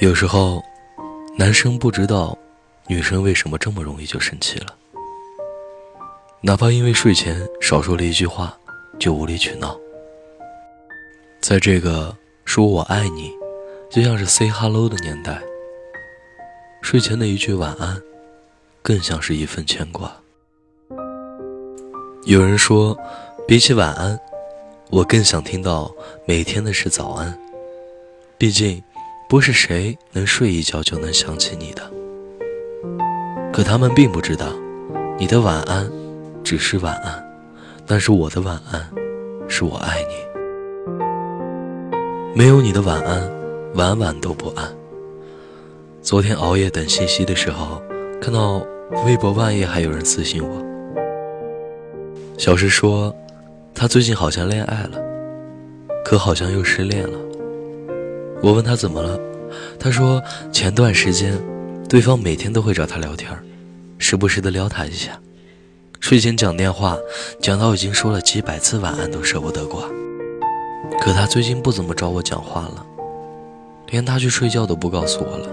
有时候，男生不知道女生为什么这么容易就生气了，哪怕因为睡前少说了一句话，就无理取闹。在这个说我爱你，就像是 say hello 的年代，睡前的一句晚安，更像是一份牵挂。有人说，比起晚安，我更想听到每天的是早安。毕竟，不是谁能睡一觉就能想起你的。可他们并不知道，你的晚安只是晚安，但是我的晚安是我爱你。没有你的晚安，晚晚都不安。昨天熬夜等信息的时候，看到微博半夜还有人私信我。小石说，他最近好像恋爱了，可好像又失恋了。我问他怎么了，他说前段时间，对方每天都会找他聊天，时不时的撩他一下，睡前讲电话，讲到已经说了几百次晚安都舍不得挂。可他最近不怎么找我讲话了，连他去睡觉都不告诉我了，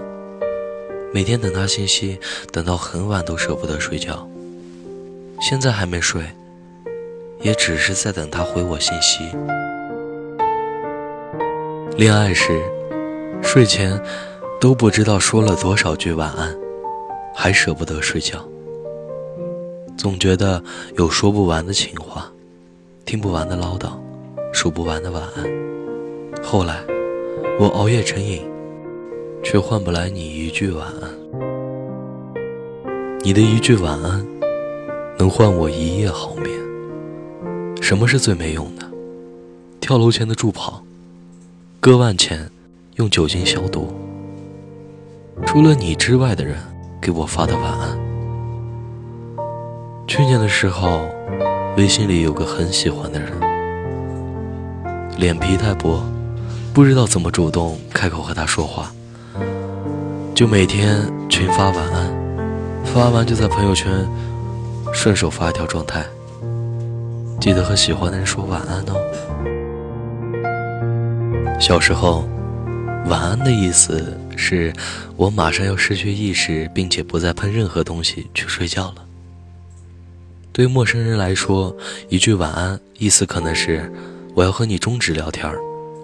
每天等他信息，等到很晚都舍不得睡觉。现在还没睡。也只是在等他回我信息。恋爱时，睡前都不知道说了多少句晚安，还舍不得睡觉。总觉得有说不完的情话，听不完的唠叨，数不完的晚安。后来，我熬夜成瘾，却换不来你一句晚安。你的一句晚安，能换我一夜好眠。什么是最没用的？跳楼前的助跑，割腕前用酒精消毒。除了你之外的人给我发的晚安。去年的时候，微信里有个很喜欢的人，脸皮太薄，不知道怎么主动开口和他说话，就每天群发晚安，发完就在朋友圈顺手发一条状态。记得和喜欢的人说晚安哦。小时候，晚安的意思是我马上要失去意识，并且不再碰任何东西去睡觉了。对陌生人来说，一句晚安意思可能是我要和你终止聊天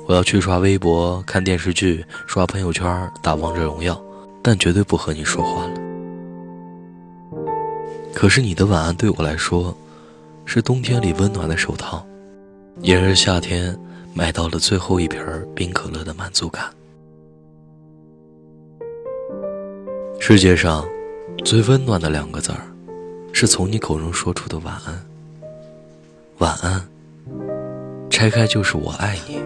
我要去刷微博、看电视剧、刷朋友圈、打王者荣耀，但绝对不和你说话了。可是你的晚安对我来说。是冬天里温暖的手套，也是夏天买到了最后一瓶冰可乐的满足感。世界上最温暖的两个字儿，是从你口中说出的晚安。晚安，拆开就是我爱你。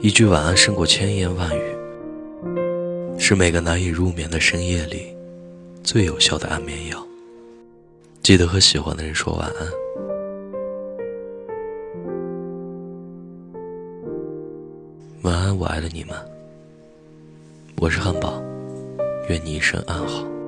一句晚安胜过千言万语，是每个难以入眠的深夜里最有效的安眠药。记得和喜欢的人说晚安。晚安，我爱的你们。我是汉堡，愿你一生安好。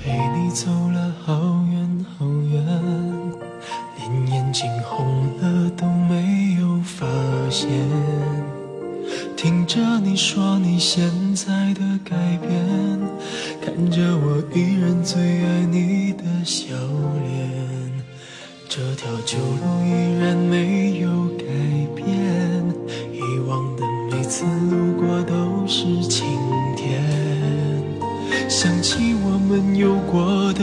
陪你走了好远好远连眼睛红了都没有发现。听着你说你现在的改变看着我依然最爱你的笑脸这条旧路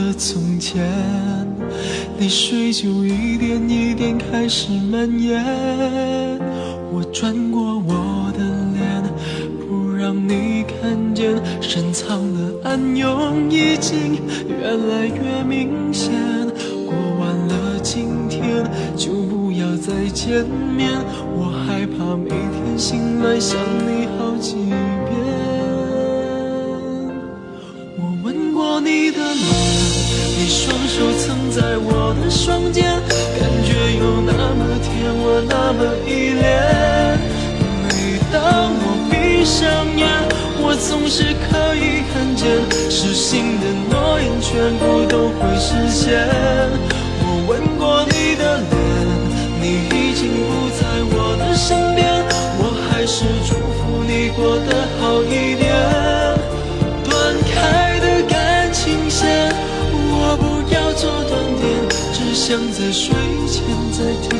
的从前，泪水就一点一点开始蔓延，我转过我的脸，不。让你看见深藏的暗涌已经越来越明显。过完了今天就不要再见面，我害怕每天醒来想你好几遍。我吻过你的脸在我的双肩，感觉有那么甜，我那么依恋。每当我闭上眼，我总是可以看见，失信的诺言全部都会实现。想在睡前再听